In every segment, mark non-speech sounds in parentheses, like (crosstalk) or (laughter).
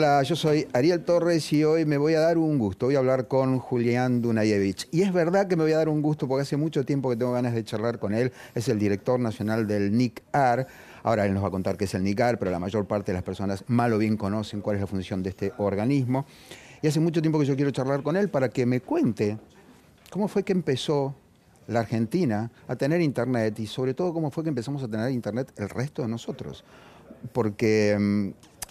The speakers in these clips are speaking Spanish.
Hola, yo soy Ariel Torres y hoy me voy a dar un gusto. Voy a hablar con Julián Dunayevich. Y es verdad que me voy a dar un gusto porque hace mucho tiempo que tengo ganas de charlar con él. Es el director nacional del NICAR. Ahora él nos va a contar qué es el NICAR, pero la mayor parte de las personas mal o bien conocen cuál es la función de este organismo. Y hace mucho tiempo que yo quiero charlar con él para que me cuente cómo fue que empezó la Argentina a tener Internet y sobre todo cómo fue que empezamos a tener Internet el resto de nosotros. Porque, mm,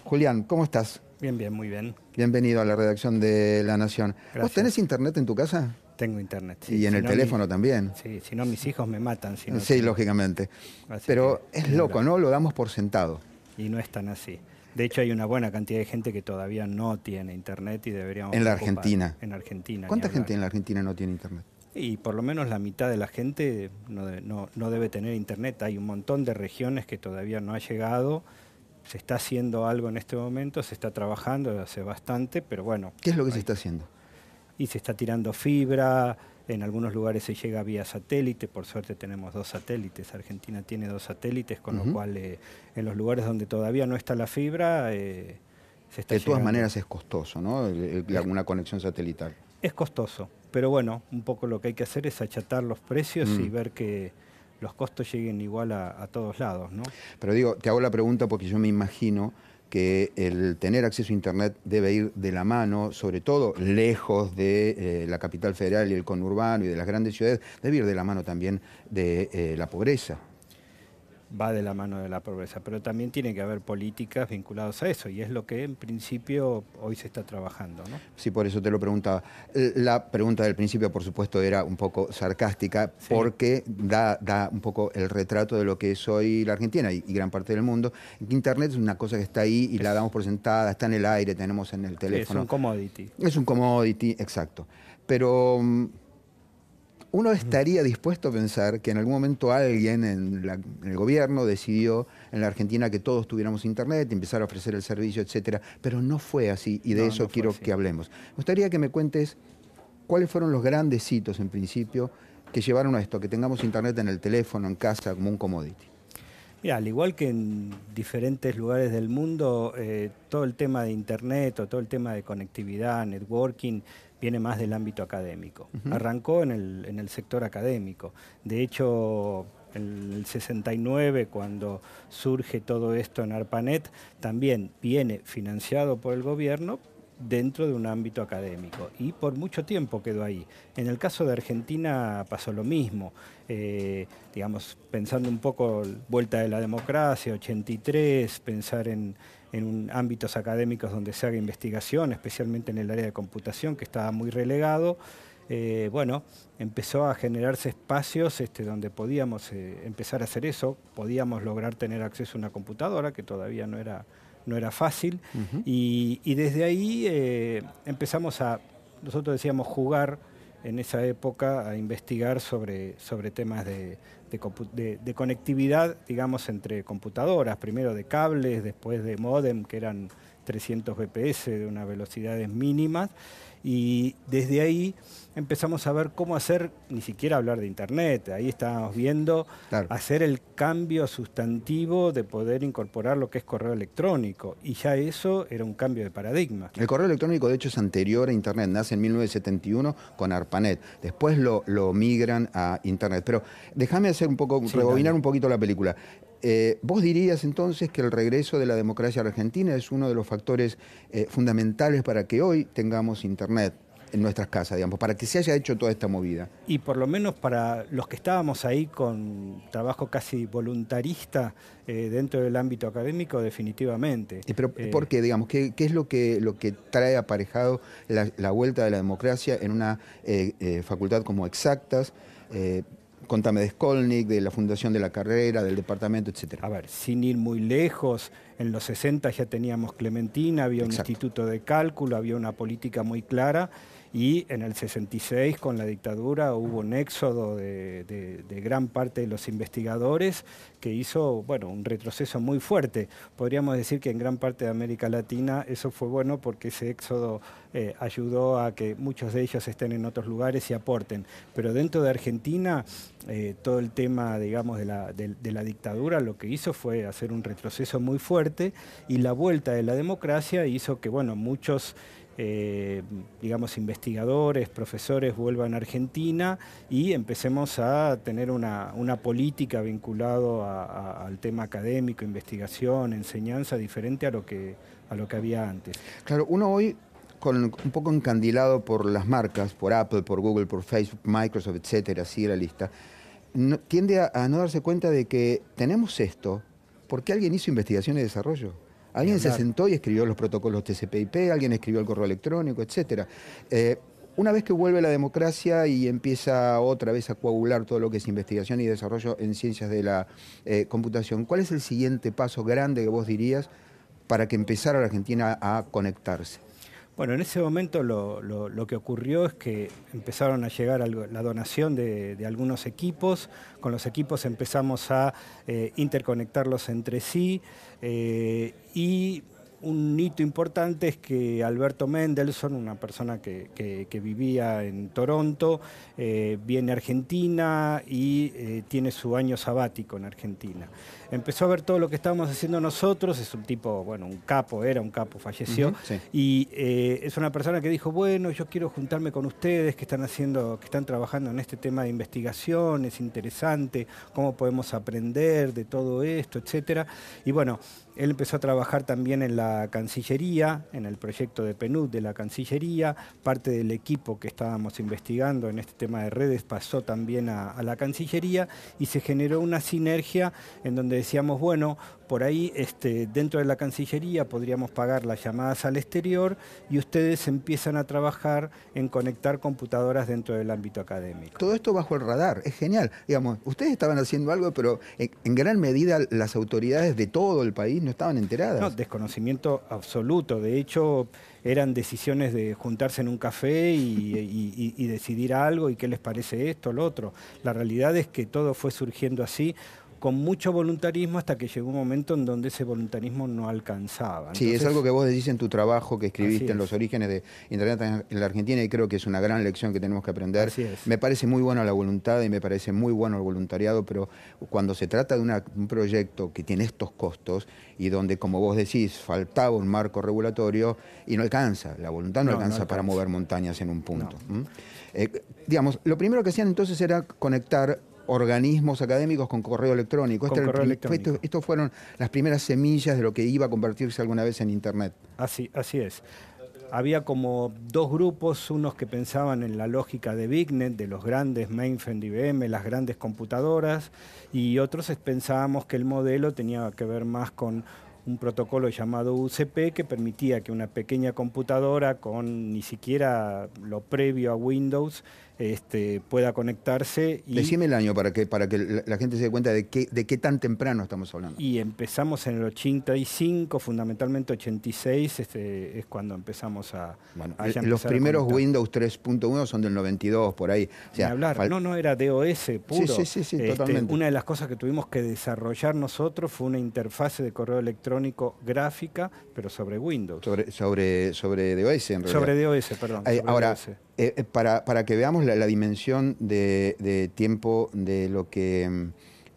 Julián, ¿cómo estás? Bien, bien, muy bien. Bienvenido a la redacción de La Nación. ¿Vos Gracias. tenés internet en tu casa? Tengo internet. y en Si el no, teléfono mi- también. Sí, si no mis hijos me matan. Si no sí, lógicamente. Así Pero que, es loco. ¿no? Lo damos por sentado. Y no es tan así. De hecho, hay una buena cantidad de gente que todavía no tiene internet y deberíamos. En la Argentina. En Argentina. ¿Cuánta gente en la Argentina no tiene internet? Y por lo menos la mitad de la gente no, no debe tener internet. Hay un montón de regiones que todavía no ha llegado. Se está haciendo algo en este momento, se está trabajando hace bastante, pero bueno. ¿Qué es lo que se está haciendo? y se está tirando fibra, en algunos lugares se llega vía satélite, por suerte tenemos dos satélites, Argentina tiene dos satélites, con lo cual eh, en los lugares donde todavía no está la fibra, eh, se está De todas maneras es costoso, ¿no? El- el- una conexión satelital. Es costoso, pero bueno, un poco lo que hay que hacer es achatar los precios Mm. y ver que los costos lleguen igual a, todos lados, ¿no? Pero digo, te hago la pregunta porque yo me imagino que el tener acceso a Internet debe ir de la mano, sobre todo lejos de eh, la capital federal y el conurbano y de las grandes ciudades, debe ir de la mano también de eh, la pobreza. Va de la mano de la pobreza, pero también tiene que haber políticas vinculadas a eso y es lo que en principio hoy se está trabajando, ¿no? Sí, por eso te lo preguntaba. Eh, La pregunta del principio, por supuesto, era un poco sarcástica, Sí. porque da, da un poco el retrato de lo que es hoy la Argentina y, y gran parte del mundo. Internet es una cosa que está ahí y la damos por sentada, está en el aire, tenemos en el Sí, es teléfono. un commodity. Es un commodity, exacto. Pero mm, uno estaría dispuesto a pensar que en algún momento alguien en, la- en el gobierno decidió en la Argentina que todos tuviéramos internet, y empezar a ofrecer el servicio, etcétera. Pero no fue así y de No, eso no quiero así. que hablemos. Me gustaría que me cuentes cuáles fueron los grandes hitos en principio que llevaron a esto, que tengamos internet en el teléfono, en casa, como un commodity. Mira, al igual que en diferentes lugares del mundo, eh, todo el tema de Internet o todo el tema de conectividad, networking, viene más del ámbito académico. Arrancó en el, en el sector académico. De hecho, en el 69, cuando surge todo esto en ARPANET, también viene financiado por el gobierno dentro de un ámbito académico y por mucho tiempo quedó ahí. En el caso de Argentina pasó lo mismo, Eh, digamos, pensando un poco vuelta de la democracia, 83, pensar en, en ámbitos académicos donde se haga investigación, especialmente en el área de computación que estaba muy relegado. eh, bueno, empezó a generarse espacios este, donde podíamos eh, empezar a hacer eso, podíamos lograr tener acceso a una computadora, que todavía no era, no era fácil, y, y desde ahí eh, empezamos a, nosotros decíamos, jugar en esa época a investigar sobre, sobre temas de, de- de conectividad, digamos, entre computadoras, primero de cables, después de modem, que eran 300 bps de unas velocidades mínimas, y desde ahí empezamos a ver cómo hacer, ni siquiera hablar de Internet, ahí estábamos viendo Claro. hacer el cambio sustantivo de poder incorporar lo que es correo electrónico. Y ya eso era un cambio de paradigma. El correo electrónico, de hecho, es anterior a Internet, nace en 1971 con ARPANET. Después lo, lo migran a Internet. Pero déjame hacer un poco, Sí, rebobinar dale. un poquito la película. Eh, ¿Vos dirías entonces que el regreso de la democracia a la Argentina es uno de los factores eh, fundamentales para que hoy tengamos Internet en nuestras casas, digamos, para que se haya hecho toda esta movida? Y por lo menos para los que estábamos ahí con trabajo casi voluntarista eh, dentro del ámbito académico, definitivamente. Y Pero, ¿Por qué, digamos? ¿Qué, qué es lo que, lo que trae aparejado la, la vuelta de la democracia en una facultad como exactas? Contame de Skolnik, de la fundación de la carrera, del departamento, etcétera. A ver, sin ir muy lejos, en los 60 ya teníamos Clementina, había un Exacto. instituto de cálculo, había una política muy clara y en el 66 con la dictadura hubo un éxodo de, gran parte de los investigadores que hizo bueno, un retroceso muy fuerte. Podríamos decir que en gran parte de América Latina eso fue bueno porque ese éxodo eh, ayudó a que muchos de ellos estén en otros lugares y aporten. Pero dentro de Argentina, eh, todo el tema, digamos, de la, de la dictadura lo que hizo fue hacer un retroceso muy fuerte y la vuelta de la democracia hizo que, bueno, muchos eh, digamos, investigadores, profesores vuelvan a Argentina y empecemos a tener una, política vinculada al tema académico, investigación, enseñanza, diferente a lo que, a lo que había antes. Claro, uno hoy con, un poco encandilado por las marcas, por Apple, por Google, por Facebook, Microsoft, etcétera, sigue la lista, tiende a, no darse cuenta de que tenemos esto porque alguien hizo investigación y desarrollo. Alguien se sentó y escribió los protocolos TCP/IP, alguien escribió el correo electrónico, etc. Eh, una vez que vuelve la democracia y empieza otra vez a coagular todo lo que es investigación y desarrollo en ciencias de la eh, computación, ¿cuál es el siguiente paso grande que vos dirías para que empezara la Argentina a conectarse? Bueno, en ese momento lo, que ocurrió es que empezaron a llegar la donación de, algunos equipos, con los equipos empezamos a eh, interconectarlos entre sí eh, y un hito importante es que Alberto Mendelssohn, una persona que, vivía en Toronto, eh, viene a Argentina y eh, tiene su año sabático en Argentina. Empezó a ver todo lo que estábamos haciendo nosotros, es un tipo, bueno, un capo, era un capo, falleció, y eh, es una persona que dijo, bueno, yo quiero juntarme con ustedes que están haciendo, que están trabajando en este tema de investigación, es interesante, cómo podemos aprender de todo esto, etcétera. Y bueno, él empezó a trabajar también en la Cancillería, en el proyecto de PNUD de la Cancillería. Parte del equipo que estábamos investigando en este tema de redes pasó también a, la Cancillería y se generó una sinergia en donde decíamos, bueno, por ahí este, dentro de la Cancillería podríamos pagar las llamadas al exterior y ustedes empiezan a trabajar en conectar computadoras dentro del ámbito académico. Todo esto bajo el radar, es genial. Digamos, ustedes estaban haciendo algo, pero en, gran medida las autoridades de todo el país no estaban enteradas. No, desconocimiento absoluto. De hecho, eran decisiones de juntarse en un café y, y decidir algo y qué les parece esto, lo otro. La realidad es que todo fue surgiendo así con mucho voluntarismo hasta que llegó un momento en donde ese voluntarismo no alcanzaba. sí, es algo que vos decís en tu trabajo que escribiste en los orígenes de Internet en la Argentina y creo que es una gran lección que tenemos que aprender. Me parece muy buena la voluntad y me parece muy bueno el voluntariado, pero cuando se trata de un proyecto que tiene estos costos y donde, como vos decís, faltaba un marco regulatorio y no alcanza, la voluntad no, alcanza, para mover montañas en un punto. Eh, digamos, lo primero que hacían entonces era conectar organismos académicos con correo electrónico. Este Estos fueron las primeras semillas de lo que iba a convertirse alguna vez en Internet. Así, así es. Había como dos grupos, unos que pensaban en la lógica de BigNet, de los grandes mainframe de IBM, las grandes computadoras, y otros pensábamos que el modelo tenía que ver más con un protocolo llamado UCP que permitía que una pequeña computadora con ni siquiera lo previo a Windows este, pueda conectarse. Y, Decime el año para que, para que la gente se dé cuenta de qué, de qué tan temprano estamos hablando. Y empezamos en el 85, fundamentalmente 86 este, es cuando empezamos a... Bueno, los primeros Windows 3.1 son del 92, por ahí. hablar, no, no, era DOS puro. Sí, sí, sí, este, totalmente. Una de las cosas que tuvimos que desarrollar nosotros fue una interfase de correo electrónico gráfica, pero sobre Windows. Sobre, sobre, sobre DOS, en realidad. Sobre DOS, perdón. ahora, eh, para, para, que veamos la, dimensión de, tiempo de lo que mm,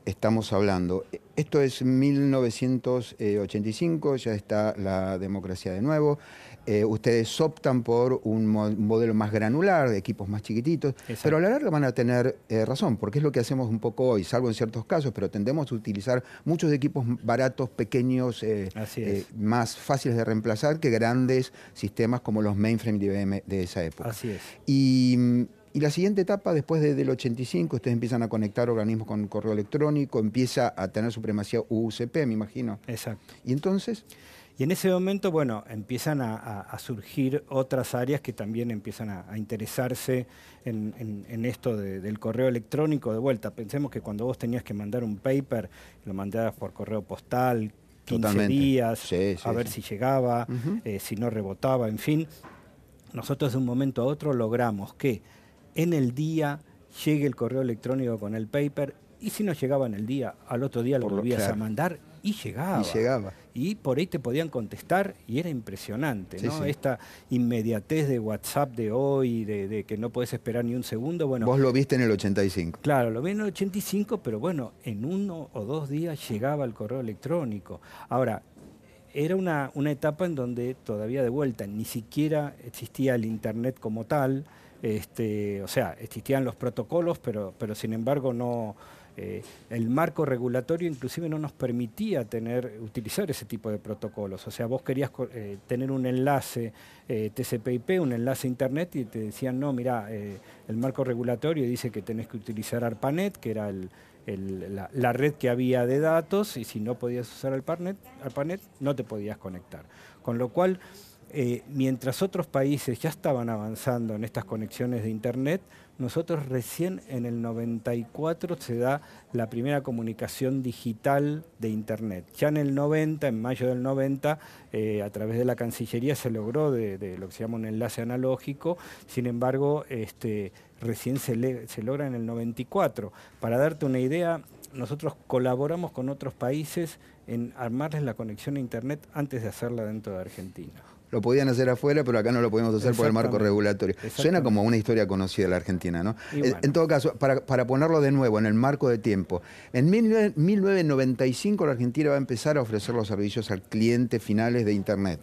estamos hablando. Esto es 1985, ya está la democracia de nuevo. Eh, ustedes optan por un modelo más granular, de equipos más chiquititos, pero a la larga van a tener eh, razón, porque es lo que hacemos un poco hoy, salvo en ciertos casos, pero tendemos a utilizar muchos equipos baratos, pequeños, eh, más fáciles de reemplazar que grandes sistemas como los mainframe de IBM de esa época. Así es. Y, la siguiente etapa, después del 85, ustedes empiezan a conectar organismos con correo electrónico, empieza a tener supremacía UCP, me imagino. Exacto. ¿Y entonces? Y en ese momento, bueno, empiezan a, surgir otras áreas que también empiezan a, interesarse en, esto del correo electrónico de vuelta. Pensemos que cuando vos tenías que mandar un paper, lo mandabas por correo postal, 15 días, a ver si llegaba, eh, si no rebotaba, en fin. nosotros de un momento a otro logramos que en el día llegue el correo electrónico con el paper y si no llegaba en el día, al otro día lo volvías a mandar y llegaba. Y llegaba. Y por ahí te podían contestar y era impresionante, ¿no? Esta inmediatez de WhatsApp de hoy, de, que no puedes esperar ni un segundo. Bueno, Vos lo viste en el 85. Claro, lo vi en el 85, pero bueno, en uno o dos días llegaba el correo electrónico. Ahora, era una, una etapa en donde todavía de vuelta ni siquiera existía el Internet como tal, este, o sea, existían los protocolos, pero, pero sin embargo no, eh, el marco regulatorio inclusive no nos permitía tener, utilizar ese tipo de protocolos. O sea, vos querías eh, tener un enlace eh, TCP/IP, un enlace Internet, y te decían, no, mira, el marco regulatorio dice que tenés que utilizar ARPANET, que era la, red que había de datos, y si no podías usar ARPANET, ARPANET no te podías conectar. Con lo cual, mientras otros países ya estaban avanzando en estas conexiones de Internet, nosotros recién en el 94 se da la primera comunicación digital de Internet. Ya en el 90, en mayo del 90, eh, a través de la Cancillería se logró de, lo que se llama un enlace analógico, sin embargo, este, recién se, se logra en el 94. Para darte una idea, nosotros colaboramos con otros países en armarles la conexión a Internet antes de hacerla dentro de Argentina lo podían hacer afuera, pero acá no lo podemos hacer por el marco regulatorio. Suena como una historia conocida de la Argentina, ¿no? Eh, en todo caso, para, ponerlo de nuevo en el marco de tiempo, en 1995 la Argentina va a empezar a ofrecer los servicios al cliente finales de Internet.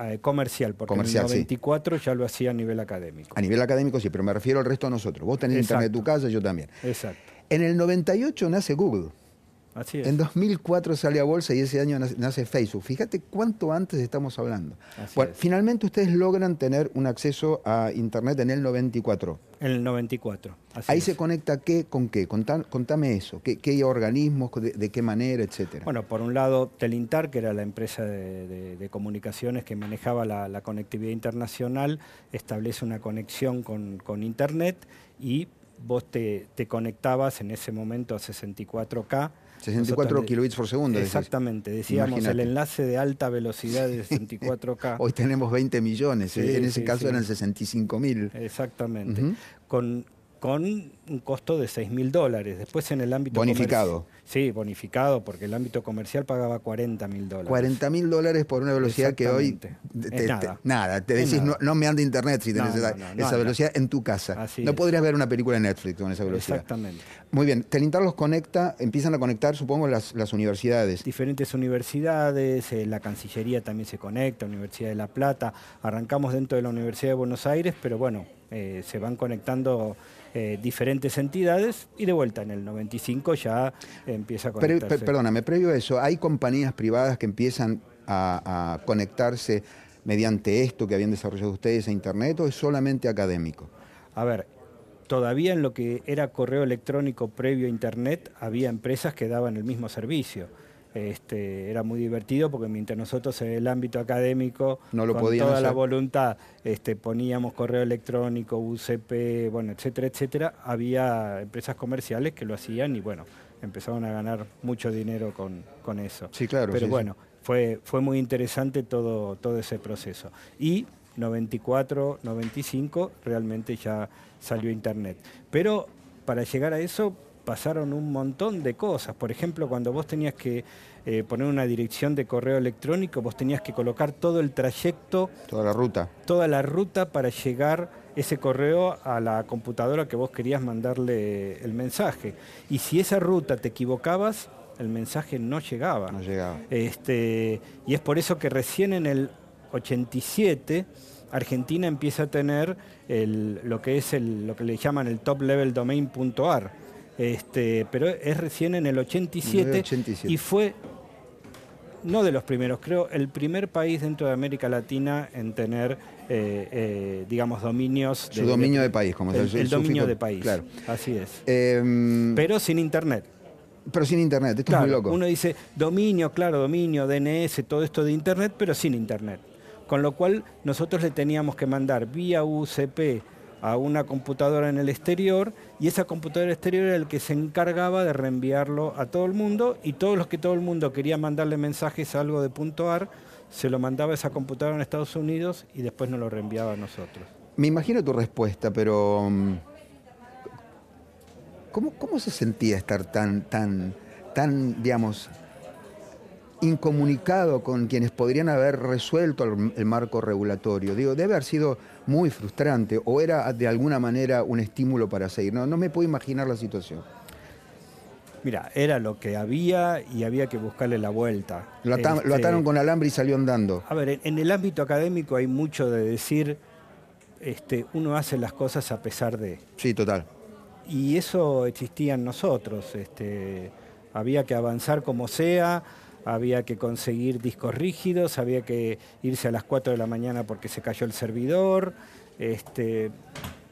Eh, comercial, porque en el 94 ya lo hacía a nivel académico. A nivel académico sí, pero me refiero al resto de nosotros. Vos tenés Internet en tu casa, yo también. Exacto. En el 98 nace Google. En 2004 sale a bolsa y ese año nace Facebook. Fíjate cuánto antes estamos hablando. finalmente ustedes logran tener un acceso a Internet en el 94. En el 94. Ahí se conecta qué con qué. Contame, eso. ¿Qué, organismos, de, qué manera, etcétera? Bueno, por un lado, Telintar, que era la empresa de, comunicaciones que manejaba la, conectividad internacional, establece una conexión con, Internet y vos te, te conectabas en ese momento a 64K 64 kilobits por segundo. Exactamente, decíamos el enlace de alta velocidad de (laughs) 64K. Hoy tenemos 20 millones, ¿eh? en ese caso eran 65 mil. Exactamente. Con con un costo de 6 mil dólares. Después en el ámbito Bonificado. Sí, bonificado, porque el ámbito comercial pagaba 40 mil dólares. 40 mil dólares por una velocidad que hoy... nada. nada. Te decís, No, me anda internet si tenés esa, velocidad en tu casa. no podrías ver una película en Netflix con esa velocidad. Exactamente. Muy bien. Telintar los conecta, empiezan a conectar, supongo, las, las universidades. Diferentes universidades, eh, la Cancillería también se conecta, Universidad de La Plata. Arrancamos dentro de la Universidad de Buenos Aires, pero bueno, eh, se van conectando eh, diferentes entidades y de vuelta en el 95 ya empieza a conectarse. perdóname, previo a eso, ¿hay compañías privadas que empiezan a, conectarse mediante esto que habían desarrollado ustedes a Internet o es solamente académico? A ver, todavía en lo que era correo electrónico previo a Internet había empresas que daban el mismo servicio este, era muy divertido porque mientras nosotros en el ámbito académico, no lo con toda la voluntad, este, poníamos correo electrónico, UCP, bueno, etcétera, etcétera, había empresas comerciales que lo hacían y bueno, empezaron a ganar mucho dinero con, con eso. Sí, claro. Pero bueno, Fue, fue muy interesante todo, todo ese proceso. Y 94, 95 realmente ya salió Internet. Pero para llegar a eso pasaron un montón de cosas. Por ejemplo, cuando vos tenías que eh, poner una dirección de correo electrónico, vos tenías que colocar todo el trayecto. Toda la ruta. Toda la ruta para llegar ese correo a la computadora que vos querías mandarle el mensaje. Y si esa ruta te equivocabas, el mensaje no llegaba. No llegaba. Este, y es por eso que recién en el 87 Argentina empieza a tener lo que es el, lo que le llaman el top level domain.ar este, pero es recién en el 87, y fue no de los primeros, creo, el primer país dentro de América Latina en tener, eh, eh, digamos, dominios. Su dominio de, país, como el, el, dominio de país. Claro. Así es. Em, pero sin internet. Pero sin internet, esto es muy loco. Uno dice dominio, claro, dominio, DNS, todo esto de internet, pero sin internet. Con lo cual nosotros le teníamos que mandar vía UCP a una computadora en el exterior y esa computadora exterior era el que se encargaba de reenviarlo a todo el mundo y todos los que todo el mundo quería mandarle mensajes a algo de punto AR se lo mandaba esa computadora en Estados Unidos y después nos lo reenviaba a nosotros. Me imagino tu respuesta, pero mm, ¿cómo, cómo se sentía estar tan, tan, tan, digamos, incomunicado con quienes podrían haber resuelto el, el, marco regulatorio. Digo, debe haber sido muy frustrante o era de alguna manera un estímulo para seguir. No, no me puedo imaginar la situación. Mira, era lo que había y había que buscarle la vuelta. Lo, este, lo ataron con alambre y salió andando. A ver, en el ámbito académico hay mucho de decir, este, uno hace las cosas a pesar de. Sí, total. Y eso existía en nosotros. Este, había que avanzar como sea, había que conseguir discos rígidos, había que irse a las 4 de la mañana porque se cayó el servidor. Este,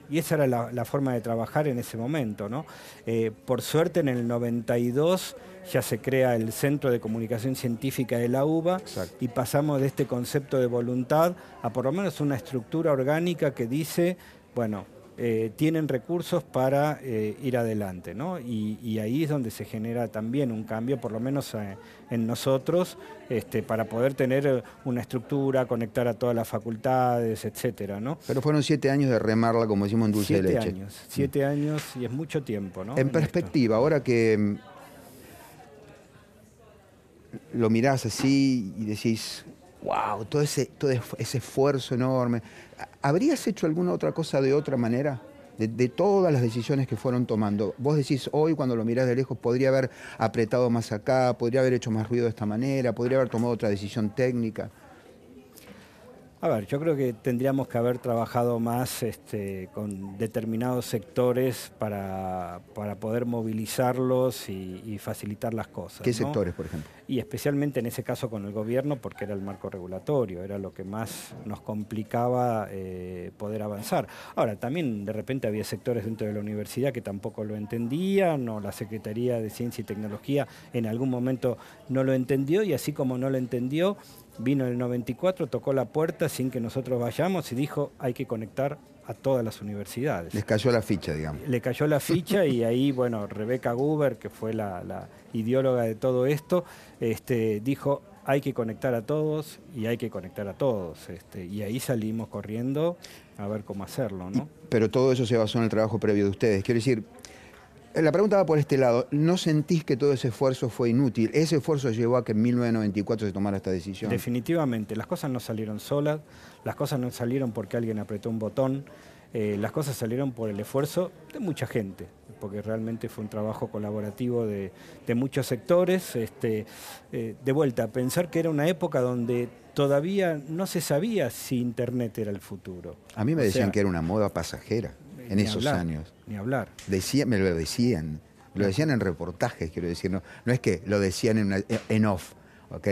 y esa era la, la, forma de trabajar en ese momento. ¿no? Eh, por suerte en el 92 ya se crea el Centro de Comunicación Científica de la UBA Exacto. y pasamos de este concepto de voluntad a por lo menos una estructura orgánica que dice, bueno, eh, tienen recursos para eh, ir adelante, ¿no? Y, y, ahí es donde se genera también un cambio, por lo menos eh, en nosotros, este, para poder tener una estructura, conectar a todas las facultades, etcétera, ¿no? Pero fueron siete años de remarla, como decimos en dulce siete de leche. Años, siete mm. años y es mucho tiempo, ¿no? En, en perspectiva, esto. ahora que mm, lo mirás así y decís, wow, todo ese, todo ese esfuerzo enorme. ¿Habrías hecho alguna otra cosa de otra manera? De, de, todas las decisiones que fueron tomando. Vos decís hoy, cuando lo mirás de lejos, podría haber apretado más acá, podría haber hecho más ruido de esta manera, podría haber tomado otra decisión técnica. A ver, yo creo que tendríamos que haber trabajado más este, con determinados sectores para, para poder movilizarlos y, y, facilitar las cosas. ¿Qué ¿no? sectores, por ejemplo? Y especialmente en ese caso con el gobierno, porque era el marco regulatorio, era lo que más nos complicaba eh, poder avanzar. Ahora, también de repente había sectores dentro de la universidad que tampoco lo entendían, o la Secretaría de Ciencia y Tecnología en algún momento no lo entendió, y así como no lo entendió, vino en el 94, tocó la puerta sin que nosotros vayamos y dijo hay que conectar a todas las universidades. Les cayó la ficha, digamos. Le cayó la ficha y ahí, bueno, Rebeca Guber, que fue la, la ideóloga de todo esto, este, dijo hay que conectar a todos y hay que conectar a todos. Este, y ahí salimos corriendo a ver cómo hacerlo, ¿no? Pero todo eso se basó en el trabajo previo de ustedes. Quiero decir, la pregunta va por este lado. ¿No sentís que todo ese esfuerzo fue inútil? ¿Ese esfuerzo llevó a que en 1994 se tomara esta decisión? Definitivamente. Las cosas no salieron solas, las cosas no salieron porque alguien apretó un botón, eh, las cosas salieron por el esfuerzo de mucha gente, porque realmente fue un trabajo colaborativo de, de muchos sectores. Este, eh, de vuelta, pensar que era una época donde todavía no se sabía si Internet era el futuro. A mí me o decían sea, que era una moda pasajera en esos hablar, años. Ni hablar. Decía, me lo decían. Lo decían en reportajes, quiero decir. No, no es que lo decían en, una, en off, ¿ok?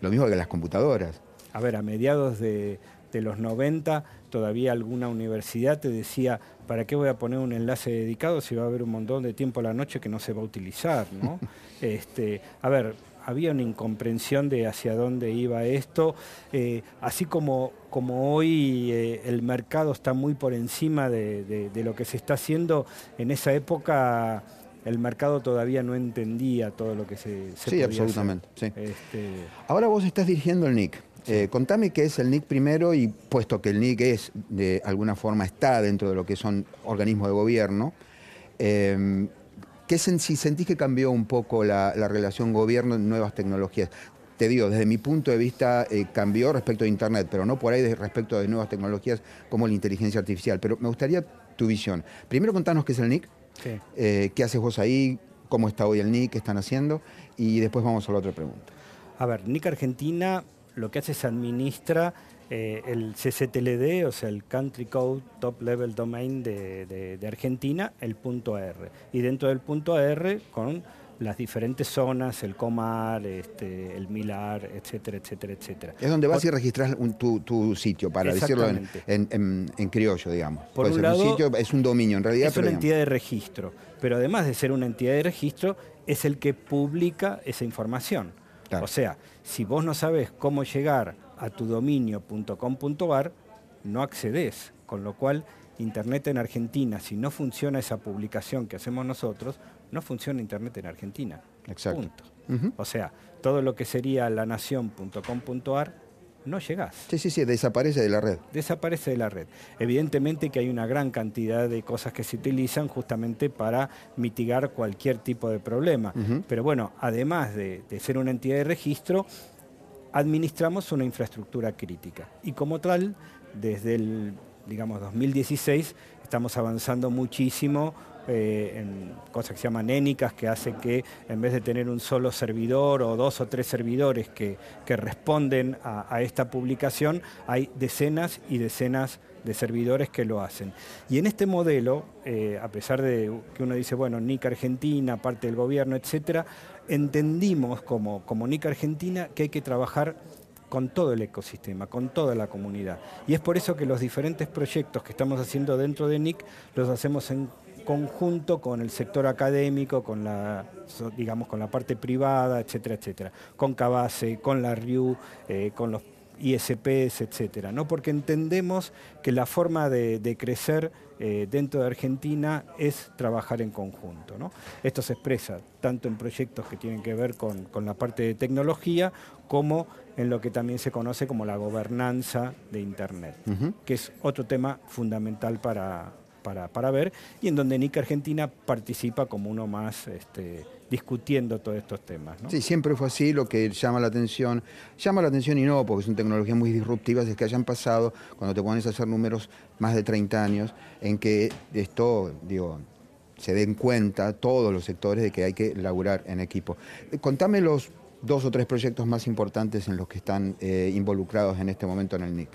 Lo mismo que las computadoras. A ver, a mediados de, de los 90 todavía alguna universidad te decía, ¿para qué voy a poner un enlace dedicado si va a haber un montón de tiempo a la noche que no se va a utilizar? ¿no? (laughs) este, a ver, había una incomprensión de hacia dónde iba esto, eh, así como, como hoy eh, el mercado está muy por encima de, de, de, lo que se está haciendo, en esa época el mercado todavía no entendía todo lo que se, se Sí, absolutamente. Sí. Este... Ahora vos estás dirigiendo el NIC. Sí. Eh, contame qué es el NIC primero y puesto que el NIC es, de alguna forma, está dentro de lo que son organismos de gobierno, eh, ¿qué si sentís que cambió un poco la, la relación gobierno en nuevas tecnologías? te digo, desde mi punto de vista eh, cambió respecto a Internet, pero no por ahí de, respecto de nuevas tecnologías como la inteligencia artificial. Pero me gustaría tu visión. Primero contanos qué es el NIC, sí. eh, qué haces vos ahí, cómo está hoy el NIC, qué están haciendo, y después vamos a la otra pregunta. A ver, NIC Argentina lo que hace es administra eh, el CCTLD, o sea, el Country Code Top Level Domain de, de, de Argentina, el punto .r. Y dentro del punto .r con las diferentes zonas, el Comar, este, el Milar, etcétera, etcétera, etcétera. Es donde vas Por, y registras un, tu, tu, sitio, para decirlo en, en, en, en, criollo, digamos. Por un, lado, un sitio es un dominio, en realidad. Es una entidad de registro, pero además de ser una entidad de registro, es el que publica esa información. Claro. O sea, si vos no sabes cómo llegar a tu dominio.com.ar, no accedes, con lo cual Internet en Argentina, si no funciona esa publicación que hacemos nosotros, no funciona Internet en Argentina. Exacto. Punto. Uh -huh. O sea, todo lo que sería lanación.com.ar no llegás. Sí, sí, sí, desaparece de la red. Desaparece de la red. Evidentemente que hay una gran cantidad de cosas que se utilizan justamente para mitigar cualquier tipo de problema. Pero bueno, además de, de ser una entidad de registro, administramos una infraestructura crítica. Y como tal, desde el, digamos, 2016 estamos avanzando muchísimo eh, en cosas que se llaman énicas, que hace que en vez de tener un solo servidor o dos o tres servidores que, responden a, esta publicación, hay decenas y decenas de servidores que lo hacen. Y en este modelo, eh, a pesar de que uno dice, bueno, NIC Argentina, parte del gobierno, etcétera, entendimos como, NIC Argentina que hay que trabajar con todo el ecosistema, con toda la comunidad. Y es por eso que los diferentes proyectos que estamos haciendo dentro de NIC los hacemos en conjunto con el sector académico, con la, digamos, con la parte privada, etcétera, etcétera, con Cabase, con la RIU, eh, con los ISPs, etcétera, ¿no? Porque entendemos que la forma de, crecer eh, dentro de Argentina es trabajar en conjunto. ¿no? Esto se expresa tanto en proyectos que tienen que ver con, la parte de tecnología como en lo que también se conoce como la gobernanza de Internet, que es otro tema fundamental para, para, ver, y en donde NIC Argentina participa como uno más este, discutiendo todos estos temas. Sí, siempre fue así, lo que llama la atención, llama la atención y no, porque son tecnologías muy disruptivas, es que hayan pasado, cuando te pones a hacer números, más de 30 años, en que esto, digo, se den cuenta todos los sectores de que hay que laburar en equipo. Eh, contame los dos o tres proyectos más importantes en los que están eh, involucrados en este momento en el NIC.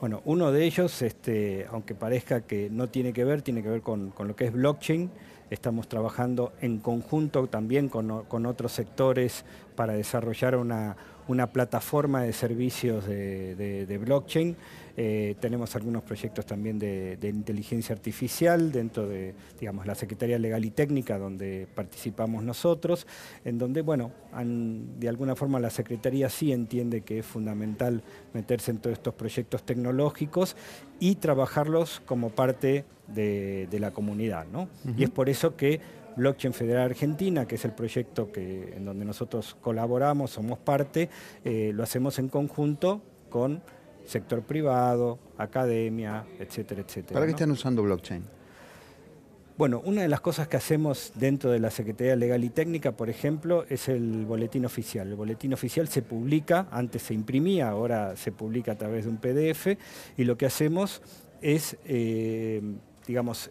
Bueno, uno de ellos, este, aunque parezca que no tiene que ver, tiene que ver con, lo que es blockchain. Estamos trabajando en conjunto también con, con otros sectores para desarrollar una, una plataforma de servicios de, blockchain. Eh, tenemos algunos proyectos también de, inteligencia artificial dentro de digamos, la Secretaría Legal y Técnica, donde participamos nosotros, en donde, bueno, de alguna forma la Secretaría sí entiende que es fundamental meterse en todos estos proyectos tecnológicos y trabajarlos como parte de, la comunidad. ¿no? Y es por eso que Blockchain Federal Argentina, que es el proyecto que, en donde nosotros colaboramos, somos parte, eh, lo hacemos en conjunto con sector privado, academia, etcétera, etcétera. ¿Para qué están usando blockchain? Bueno, una de las cosas que hacemos dentro de la Secretaría Legal y Técnica, por ejemplo, es el boletín oficial. El boletín oficial se publica, antes se imprimía, ahora se publica a través de un PDF, y lo que hacemos es, eh, digamos,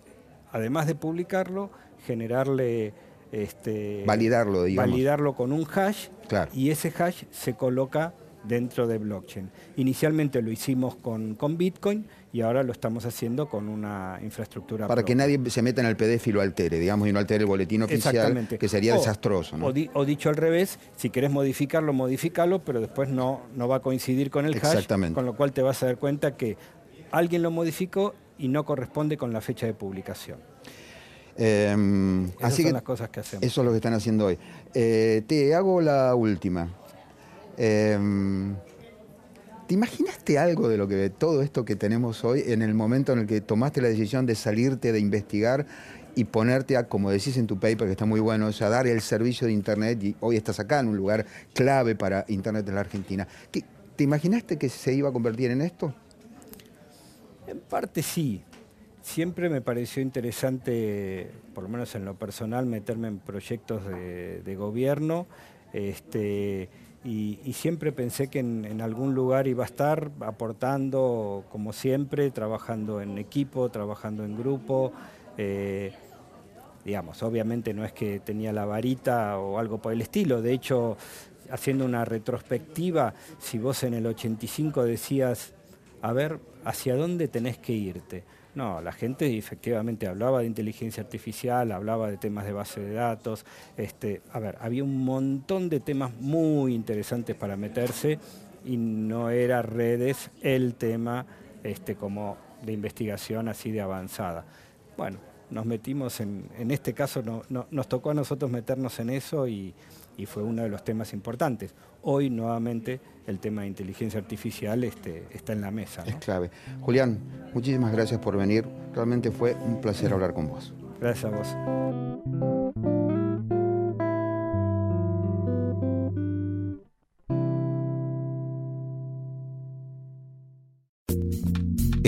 además de publicarlo, generarle... Este, validarlo, digamos. Validarlo con un hash y ese hash se coloca dentro de blockchain. Inicialmente lo hicimos con, con Bitcoin y ahora lo estamos haciendo con una infraestructura. Para que nadie se meta en el PDF y lo altere, digamos, y no altere el boletín oficial, que sería desastroso. O, dicho al revés, si querés modificarlo, modifícalo, pero después no, no va a coincidir con el hash, con lo cual te vas a dar cuenta que alguien lo modificó y no corresponde con la fecha de publicación. Em, Esas así son que las cosas que hacemos. Eso es lo que están haciendo hoy. Eh, te hago la última. Em, ¿Te imaginaste algo de lo que de todo esto que tenemos hoy en el momento en el que tomaste la decisión de salirte de investigar y ponerte a, como decís en tu paper, que está muy bueno, o sea, dar el servicio de Internet y hoy estás acá en un lugar clave para Internet en la Argentina. ¿Te imaginaste que se iba a convertir en esto? En parte sí, Siempre me pareció interesante, por lo menos en lo personal, meterme en proyectos de, gobierno este, y, siempre pensé que en, algún lugar iba a estar aportando, como siempre, trabajando en equipo, trabajando en grupo. Eh, digamos, obviamente no es que tenía la varita o algo por el estilo, de hecho, haciendo una retrospectiva, si vos en el 85 decías, a ver, ¿hacia dónde tenés que irte? No, la gente efectivamente hablaba de inteligencia artificial, hablaba de temas de base de datos. Este, a ver, había un montón de temas muy interesantes para meterse y no era redes el tema este, como de investigación así de avanzada. Bueno, nos metimos en, en este caso, no, nos tocó a nosotros meternos en eso y, y fue uno de los temas importantes. Hoy nuevamente el tema de inteligencia artificial este, está en la mesa. Es clave. Julián, muchísimas gracias por venir. Realmente fue un placer hablar con vos. Gracias a vos.